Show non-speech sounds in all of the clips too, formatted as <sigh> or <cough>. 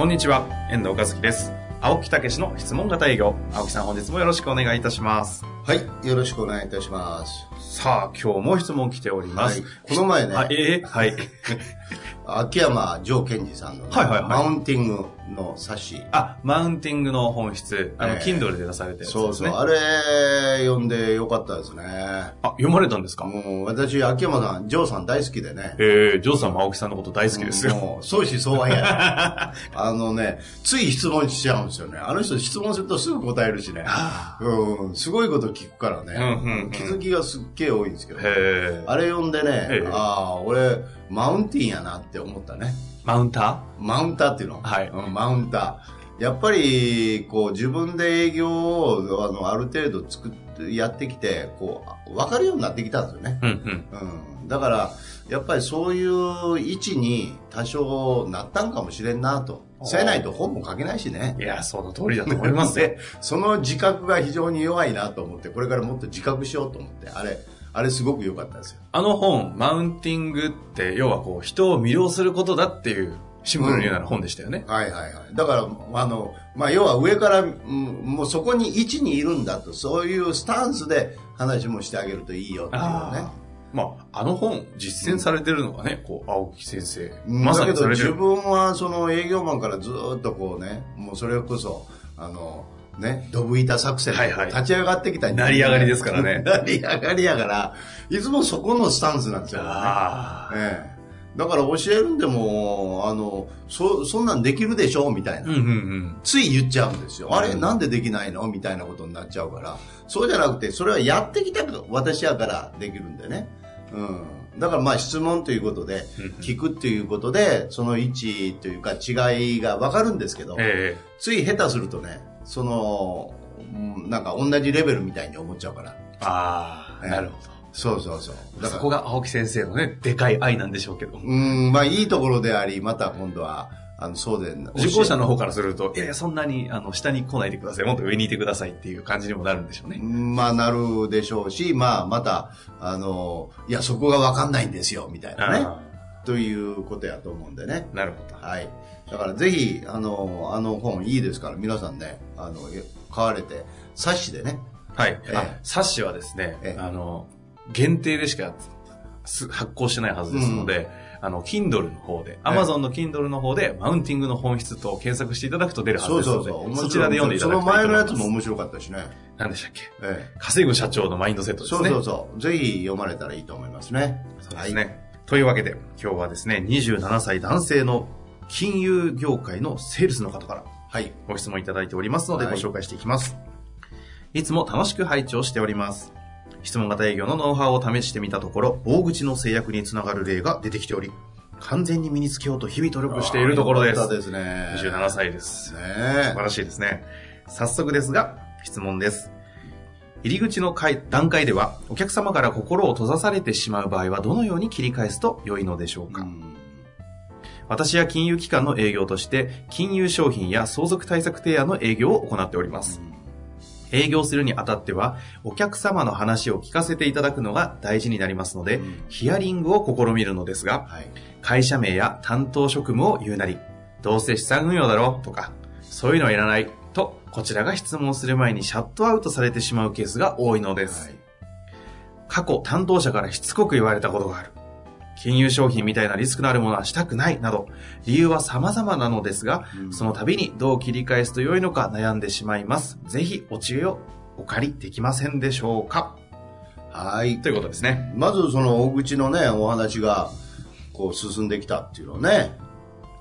こんにちは、遠藤和樹です。青木武の質問型営業。青木さん本日もよろしくお願いいたします。はい、よろしくお願いいたします。さあ、今日も質問来ております。はいこの前ねあえーはい。<laughs> 秋山城賢治さんのね、はいはいはいマウンティングの冊子。あ、マウンティングの本質、あの、ええ Kindle で出されたやつそうそう。あれ読んでよかったですね。あ、読まれたんですか？もう私、秋山さん、城さん大好きでね。えー、ジョーさんも青木さんのこと大好きですよ。もう、相思相愛や。<laughs> あのね、つい質問しちゃうんですよね。あの人質問するとすぐ答えるしね。うん、すごいこと聞くからね。うんうんうん気づきがすっげえ多いんですけど。へーあれ読んでね、ええああ、俺、マウンティンやなって思ったね。マウンタマウンターっていうの？はいうんマウンター。やっぱり、こう、自分で営業を、あの、ある程度作って、やってきて、こう、分かるようになってきたんですよね。ーうんうん。うん。だから、やっぱりそういう位置に多少なったんかもしれんなと。せないと本も書けないしね。いや、その通りだと思いますよ。で、<laughs> その自覚が非常に弱いなと思って、これからもっと自覚しようと思って、あれ、あれすごく良かったですよ。あの本、マウンティングって、要はこう、人を魅了することだっていう、シンプルに言うなら本でしたよね。はいはいはい。だから、あの、まあ、要は上から、うんもうそこに位置にいるんだと、そういうスタンスで話もしてあげるといいよっていうねあ。まあ、あの本、実践されてるのがね、こう、青木先生。うんまさだけど自にされてる。分はその営業マンからずーっとこうね、もうそれこそ、あの、ね、ドブ板作戦ではいはい立ち上がってきた人間成り上がりですからね <laughs> 成り上がりやから、いつもそこのスタンスなんですよ、ね。ええ。だから教えるんでも、あの、そ、そんなんできるでしょみたいな。うんうんうん。つい言っちゃうんですよ。あれうんなんでできないの？みたいなことになっちゃうから。そうじゃなくて、それはやってきた私やからできるんでね。うん。だからまあ質問ということで、聞くっていうことで、その位置というか違いがわかるんですけど、えつい下手するとね、その、うんなんか同じレベルみたいに思っちゃうから。えああ、ええなるほそうそうそう。ど。だからそこが青木先生のね、でかい愛なんでしょうけど。うん、まあいいところであり、また今度は、あの、そうで、<laughs> 受講者の方からすると、いやいや、そんなに、あの、下に来ないでください。もっと上にいてくださいっていう感じにもなるんでしょうね。まあなるでしょうし、まあまた、あの、いや、そこがわかんないんですよ、みたいなね。あということやと思うんでね。ーなるほど。はい。だからぜひ、あの、あの本いいですから、皆さんね、あの、買われて、冊子でね。はい。え冊子はですねえ、えあの、限定でしかす発行してないはずですので、あの、Kindle の方で、Amazon の Kindle の方で、マウンティングの本質と検索していただくと出るはずそうですので、そうそう。面白いそちらで読んでいただくといいとその前のや。つも面白かったしね。何でしたっけ？え稼ぐ社長のマインドセッえ。トですね。そうそうそう。ぜひ読まれたらいいと思いますね。そうですね。というわけで、今日はですね、27歳男性の金融業界のセールスの方からはい。ご質問いただいておりますので、はいご紹介していきます。いつも楽しく拝聴しております。質問型営業のノウハウを試してみたところ、大口の制約につながる例が出てきており、完全に身につけようと日々努力しているところです。ですね。27歳です。素ね晴らしいですね。早速ですが、質問です。入り口の階段階では、お客様から心を閉ざされてしまう場合はどのように切り返すと良いのでしょうか、うん私は金融機関の営業として、金融商品や相続対策提案の営業を行っております。営業するにあたっては、お客様の話を聞かせていただくのが大事になりますので、うんヒアリングを試みるのですが、はい。会社名や担当職務を言うなり、どうせ資産運用だろとか、そういうのはいらないと、こちらが質問する前にシャットアウトされてしまうケースが多いのです。はい過去担当者からしつこく言われたことがある。金融商品みたいなリスクのあるものはしたくないなど、理由は様々なのですが、うんその度にどう切り返すと良いのか悩んでしまいます。ぜひお知恵をお借りできませんでしょうかはい。ということですね。まずその大口のね、お話が、こう進んできたっていうのね、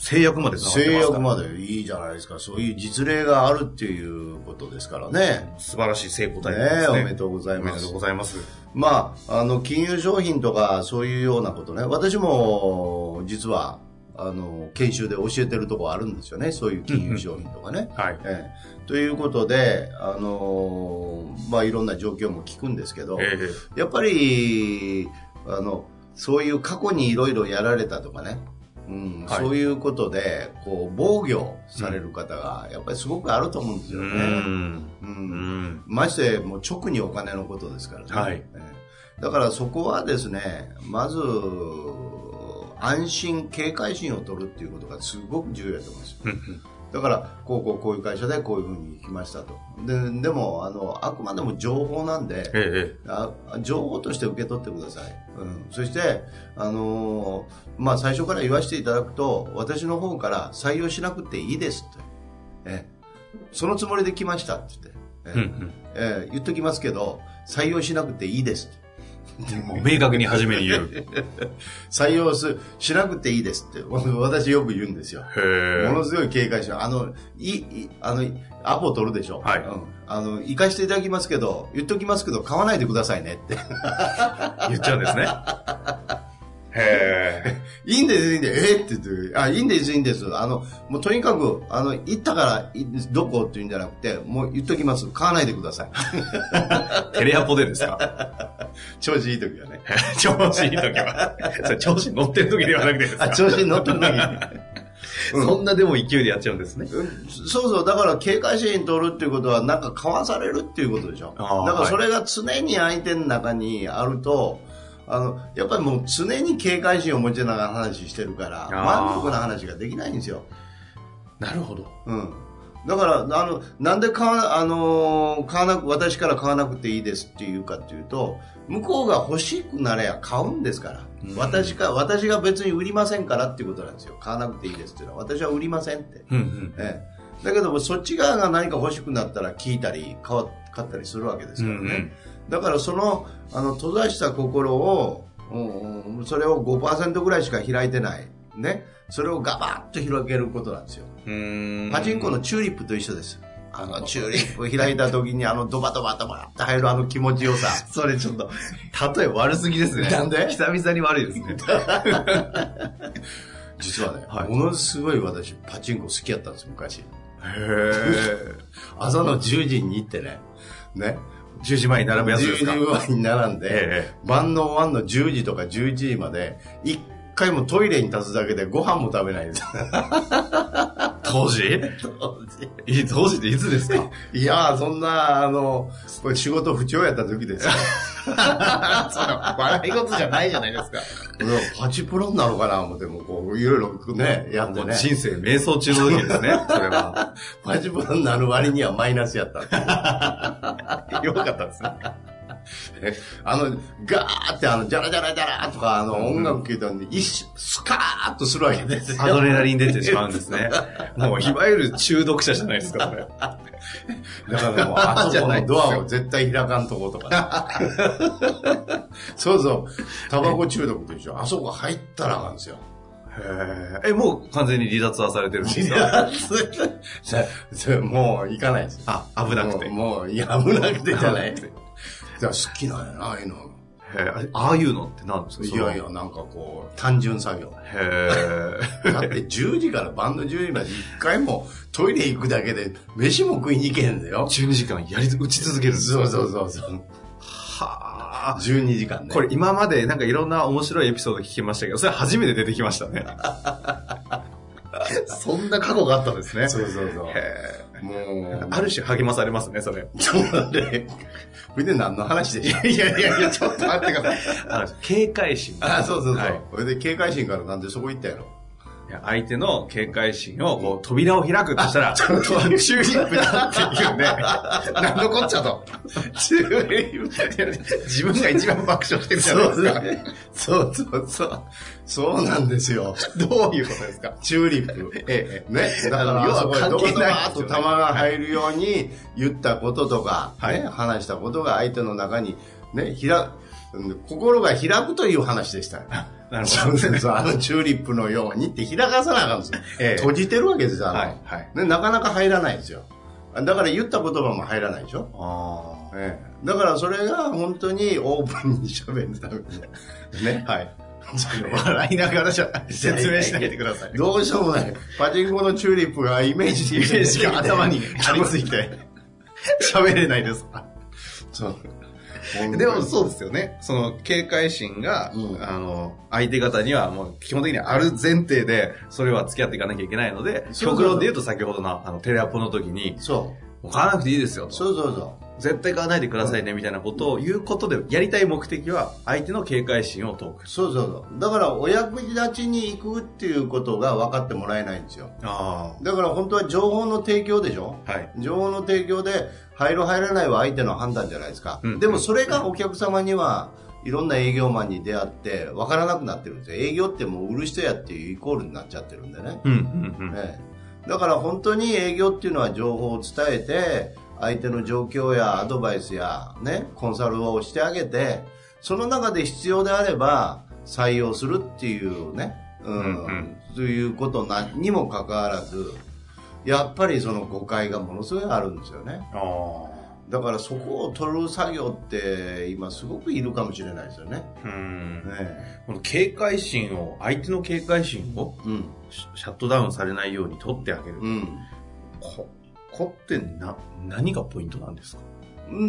制約まで制約までいいじゃないですか。そういう実例があるっていうことですからね。素晴らしい成功体ね験ですね。おめでとうございまおめですとうございます。まあ、あの、金融商品とかそういうようなことね。私も、実は、あの、研修で教えてるとこあるんですよね。そういう金融商品とかね。はい。ええということで、あのーまあ、いろんな状況も聞くんですけど、えやっぱり、あの、そういう過去にいろいろやられたとかね、うんはいそういうことで、こう、防御される方が、やっぱりすごくあると思うんですよね。ん。ううんん。まして、もう直にお金のことですからね。はいええだからそこはですね、まず、安心、警戒心を取るっていうことがすごく重要だと思います。だから、こうこうこういう会社でこういうふうに行きましたと。で、でも、あの、あくまでも情報なんで、ええあ情報として受け取ってください。うん、そして、あのーまあ、最初から言わせていただくと、私の方から採用しなくていいですって。えそのつもりで来ましたって言って。えうんうんえ言っときますけど、採用しなくていいですって。もう明確に初めに言う。<laughs> 採用すしなくていいですって、<laughs> 私よく言うんですよ。へものすごい警戒して、あの、い、い、あの、アポ取るでしょはいうん。あの、行かしていただきますけど、言っときますけど、買わないでくださいねって。<laughs> 言っちゃうんですね。へえ。<laughs> いいんです、いいんです。えって言って、あ、いいんです、いいんです。あの、もうとにかく、あの、行ったから、いどこって言うんじゃなくて、もう言っときます。買わないでください。テレアポでですか？<laughs> 調子いい時はね。<laughs> 調子いい時は。調子乗ってる時ではなくてですか？あ、調子に乗ってる時に。そんなでも勢いでやっちゃうんですね。うんそうそう、だから警戒心取るっていうことは、なんか買わされるっていうことでしょ。だからそれが常に相手の中にあると、あの、やっぱりもう常に警戒心を持ちながら話してるから、満足な話ができないんですよ。なるほど。うん。だから、あの、なんで買わ、あのー買わなく、私から買わなくていいですっていうかっていうと、向こうが欲しくなれば買うんですから。うん私か、私が別に売りませんからっていうことなんですよ。買わなくていいですっていうのは。私は売りませんって。うんうん。ええ、だけどもそっち側が何か欲しくなったら聞いたり買ったりするわけですからね、だからそのあの閉ざした心を、うんうんそれを5%ぐらいしか開いてない、ね、それをガバッと広げることなんですよ。パチンコのチューリップと一緒です。あのチューリップ開いた時にあのドバドバドバって入るあの気持ちよさ。<laughs> それちょっと、例え悪すぎですね。なんで？久々に悪いですね。<laughs> 実はね、はい。ものすごい私パチンコ好きやったんです昔。へえ。<laughs> 朝の10時に行ってね。ね10時前に並ぶやつですか？10時前に並んで、え晩の終わんの10時とか11時まで、一回もトイレに立つだけでご飯も食べないです。当時？い当時っていつですか？いやー、そんな、あの、これ仕事不調やった時ですよ。<laughs> 笑い事じゃないじゃないですか。パチプロになるかな思って、もうこう、いろいろね、やってね。人生瞑想中の時ですね、それは。<laughs> パチプロになる割にはマイナスやった。<laughs> よかったですね。<laughs> あの、ガーってあの、ジャラジャラジャラとか、あの、音楽聴いたんで、一瞬、スカーッとするわけですよ。アドレナリン出てしまうんですね。<laughs> もう、いわゆる中毒者じゃないですか、これ。だからもう、<laughs> あそこのドアを絶対開かんとことか。そうそう。タバコ中毒と一緒。あそこ入ったらあかんですよ。へえ、もう完全に離脱はされてるんですか？そそもう行かないです。あ、危なくて。もう、もういや、危なくてじゃない。じゃあ好きなんやな、ああいうの。へえああいうのって何ですか？いやいや、なんかこう、単純作業。へえ。<laughs> だって10時から晩の10時まで一回もトイレ行くだけで飯も食いに行けへんだよ。12時間やり、打ち続けるそうそうそうそう。はあ。12時間ね。これ今までなんかいろんな面白いエピソード聞きましたけど、それ初めて出てきましたね。<laughs> そんな過去があったんですね。そうそうそう。へもえう、ある種励まされますね、それ。そうなんで、これで何の話でしょいやいやいや、ちょっと待ってください。警戒心。あ、そうそうそう。はいこれで警戒心からなんでそこ行ったやろ。相手の警戒心をこう扉を開くとしたら、<laughs> チューリップだっていうね。なんのこっちゃと。チューリップ自分が一番爆笑してるじゃないですか。ね。そうそうそう。そうなんですよ。どういうことですか？チューリップ。ええ。ね。だから、要は関係ドバドバないですよねーっと玉が入るように言ったこととか、はいね、話したことが相手の中に、ね、ひら、うん心が開くという話でしたよ。なるそうそうそう、あのチューリップのようにって開かさなあかんですよ。ええ閉じてるわけですよ、はいはいね。なかなか入らないですよ。だから言った言葉も入らないでしょ。あええだからそれが本当にオープンに喋るために。ね。あ。<laughs> はい。笑いながらじゃ説明しないでください。どうしようもない。パチンコのチューリップがイメージイメージが頭に張り付いて、喋れないです。そう。でもそうですよね。その警戒心が、うんあの、相手方にはもう基本的にある前提で、それは付き合っていかなきゃいけないので、極論で言うと先ほどのあのテレアポの時に、そもう買わなくていいですよう。と。そうそうそ絶対買わないでくださいねみたいなことを言うことで、やりたい目的は相手の警戒心を解くう。。そうそうそう。だから、お役立ちに行くっていうことが分かってもらえないんですよ。あだから本当は情報の提供でしょあ。はい。情報の提供で入る入らないは相手の判断じゃないですか、うん。でもそれがお客様にはいろんな営業マンに出会って分からなくなってるんですよ。営業ってもう売る人やっていうイコールになっちゃってるんでね、うん、うん、うん。ええ。だから本当に営業っていうのは情報を伝えて相手の状況やアドバイスやねコンサルをしてあげてその中で必要であれば採用するっていうね、うんうんうん。ということなにもかかわらずやっぱりその誤解がものすごいあるんですよね。だからそこを取る作業って今すごくいるかもしれないですよね。うん。ねこの警戒心を、相手の警戒心をうん。シシャットダウンされないように取ってあげる。うん。こ、こってな、何がポイントなんですか？うん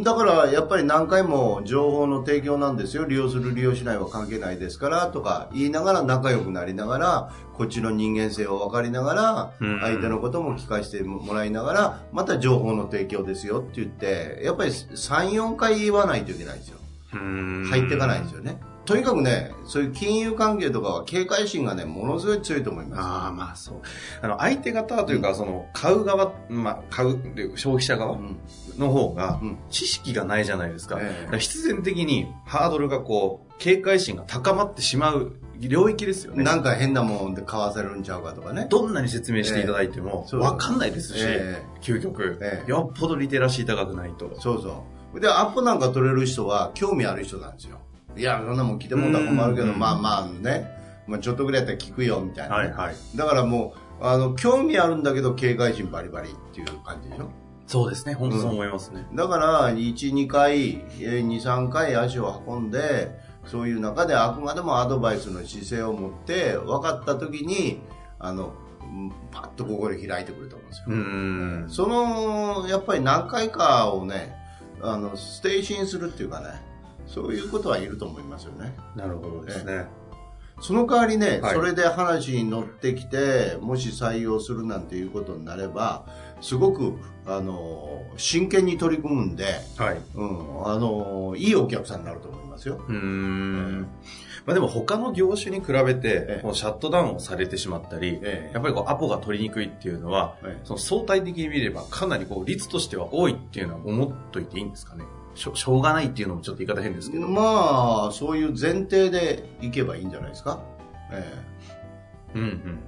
だからやっぱり何回も情報の提供なんですよ。利用する利用しないは関係ないですからとか言いながら仲良くなりながらこっちの人間性を分かりながらうん。相手のことも聞かせてもらいながらまた情報の提供ですよって言ってやっぱり34回言わないといけないんですよ。入入っていかないんですよね。とにかくねそういう金融関係とかは警戒心がねものすごい強いと思います。ああ、まあそう。あの、相手方というか、その、買う側、まあ、買う消費者側うんの方がうん、知識がないじゃないですか。から必然的にハードルがこう、警戒心が高まってしまう領域ですよね。なんか変なもんで買わせるんちゃうかとかねどんなに説明していただいても、わかんないですし、え究極、ええよっぽどリテラシー高くないと。そうそう。で、アップなんか取れる人は興味ある人なんですよ。いや、そんなもん来てもんだら困るけど、うんまあまあね、まあちょっとぐらいやったら聞くよ、みたいな、はいはい。だからもう、あの、興味あるんだけど警戒心バリバリっていう感じでしょ。そうですね。本当そう思いますね。だから、1、2回、えー2、3回足を運んで、そういう中であくまでもアドバイスの姿勢を持って、分かった時に、あの、うんパッと心開いてくると思うんですよ。その、やっぱり何回かをね、あの、ステイシンするっていうかね、そういうことはいると思いますよね。なるほどですね。その代わりね、はいそれで話に乗ってきて、もし採用するなんていうことになれば、すごく、あの、真剣に取り組むんで、はい。うん、あの、いいお客さんになると思いますよ。うーん。まあでも他の業種に比べてええ、こうシャットダウンをされてしまったり、ええやっぱりこうアポが取りにくいっていうのは、ええその相対的に見ればかなりこう率としては多いっていうのは思っといていいんですかね。しょしょうがないっていうのもちょっと言い方変ですけど。まあ、そういう前提でいけばいいんじゃないですか。ええうんうん。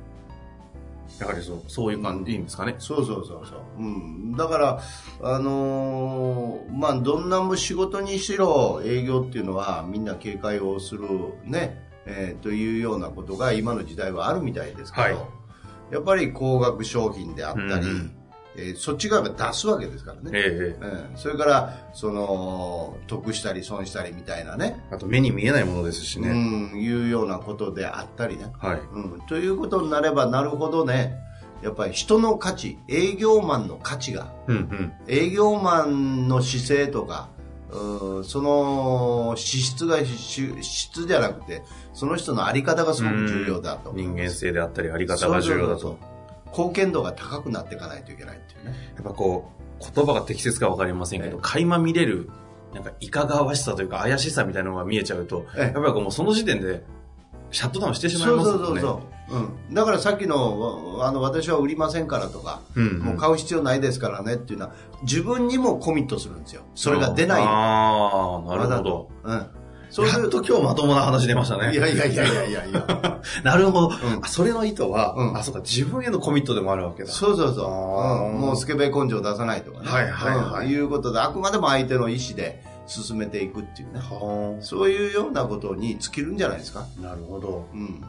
やはりそう、そういう感じでいいんですかね。そうそうそうそう。うん。だから、あのーまあ、どんな仕事にしろ営業っていうのはみんな警戒をするね、えーというようなことが今の時代はあるみたいですけど、はいやっぱり高額商品であったり、うんうんえーそっち側が出すわけですからね。ええええそれから、その、得したり損したりみたいなね、あと目に見えないものですしね。うん、いうようなことであったりね。はい。うん、ということになればなるほどね、やっぱり人の価値、営業マンの価値が、うんうん。営業マンの姿勢とか、うんその資質がし質じゃなくて、その人のあり方がすごく重要だと。人間性であったり、あり方が重要だそうそうそうと。貢献度が高くなっていかないといけないっていうね。やっぱこう、言葉が適切かわかりませんけど、ええ垣間見れる、なんかいかがわしさというか怪しさみたいなのが見えちゃうと、ええやっぱりもうその時点で、シャットダウンしてしまいそうますよね。そうそうそう、うん。だからさっきの、あの、私は売りませんからとか、うんうんもう買う必要ないですからねっていうのは、自分にもコミットするんですよ。それが出ない。ああ、なるほど。うん。そういうと今日まともな話出ましたね。いやいやいやいやいやいや。<laughs> なるほど。んあそれの意図は、うんあ、そうか、自分へのコミットでもあるわけだ。そうそうそう。うんもうスケベ根性出さないとかね。はいはいはいうんいうことで、あくまでも相手の意思で進めていくっていうね。はそういうようなことに尽きるんじゃないですか。あなるほど。うん。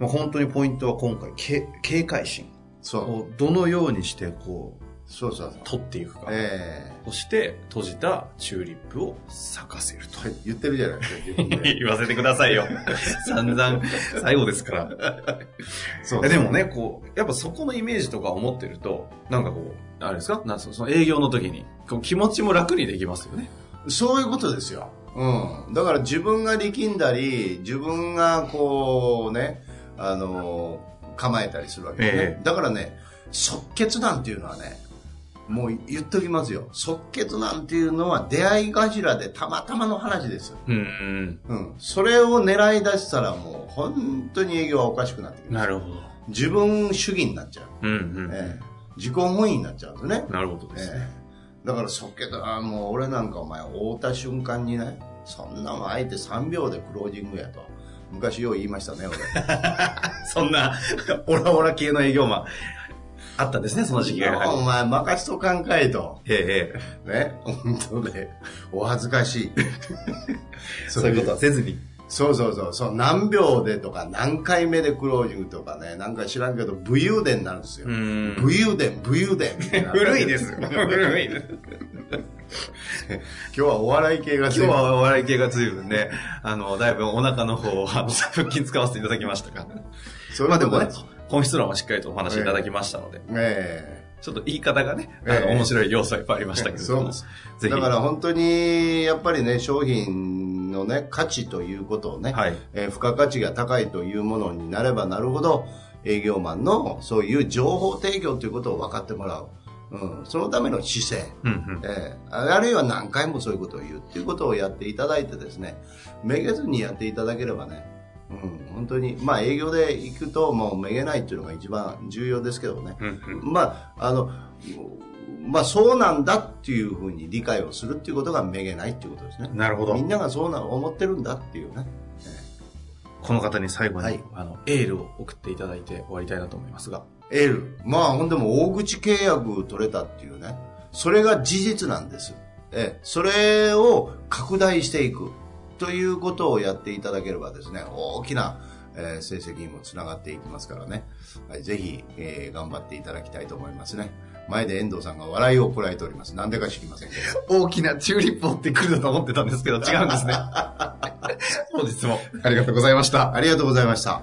まあ、本当にポイントは今回、け警戒心そう。をどのようにして、こう、そうそう。取っていくか。えそして、閉じたチューリップを咲かせると。えはい、言ってるじゃないですか。<laughs> 言わせてくださいよ。<laughs> 散々、最後ですから。そうえでもね、こう、やっぱそこのイメージとか思ってると、なんかこう、あれですか？なんかその営業の時に、こう気持ちも楽にできますよね。そういうことですよ。うん。だから自分が力んだり、自分がこうね、あの、構えたりするわけですね。えだからね、即決なんていうのはね、もう言っときますよ。即決なんていうのは出会い頭でたまたまの話ですよ。うん、うん。それを狙い出したらもう本当に営業はおかしくなってきます。なるほど。自分主義になっちゃう。うん、うん。ええ自己本位になっちゃうんですね。なるほどですね。ええだから即決だもう俺なんかお前会った瞬間にねそんなもん相手3秒でクロージングやと昔よう言いましたね俺 <laughs> そんな、オラオラ系の営業マン、あったんですね、その時期がお前任しとかんかいとり。ええ、えね本当でお恥ずかしいえ。<laughs> そういうことはせずに。そうそうそうそう何秒でとか何回目でクロージングとかねなんか知らんけど武勇伝になるんですよん武勇伝武勇伝みたいな古いですよ。古いです。<laughs> 今日はお笑い系が今日はお笑い系が随分ね、あの、だいぶお腹の方、あの、腹筋使わせていただきましたが。そういまあでもね本質論はしっかりとお話しいただきましたので、えちょっと言い方がね、あの、ええ面白い要素がいっぱいありましたけれども、そうぜひ。だから本当にやっぱりね商品のね価値ということをね、はい。えー付加価値が高いというものになればなるほど営業マンのそういう情報提供ということを分かってもらう、うん、そのための姿勢、うんうん。えーあるいは何回もそういうことを言うっていうことをやっていただいてですねめげずにやっていただければね、うん、本当にまあ営業で行くともうめげないっていうのが一番重要ですけどね、まあ、あの、まあそうなんだっていうふうに理解をするっていうことがめげないっていうことですね。なるほどみ。んながそうな思ってるんだっていうね。この方に最後に、はいあの、エールを送っていただいて終わりたいなと思いますが。エール。まあほんでも大口契約取れたっていうね。それが事実なんです。ええ、それを拡大していくということをやっていただければですね、大きな、えー成績にもつながっていきますからね。はい、ぜひ、えー頑張っていただきたいと思いますね。前で遠藤さんが笑いをこらえております。なんでか知りませんけど。大きなチューリップを追ってくると思ってたんですけど、違うんですね。<laughs> 本日もありがとうございました。ありがとうございました。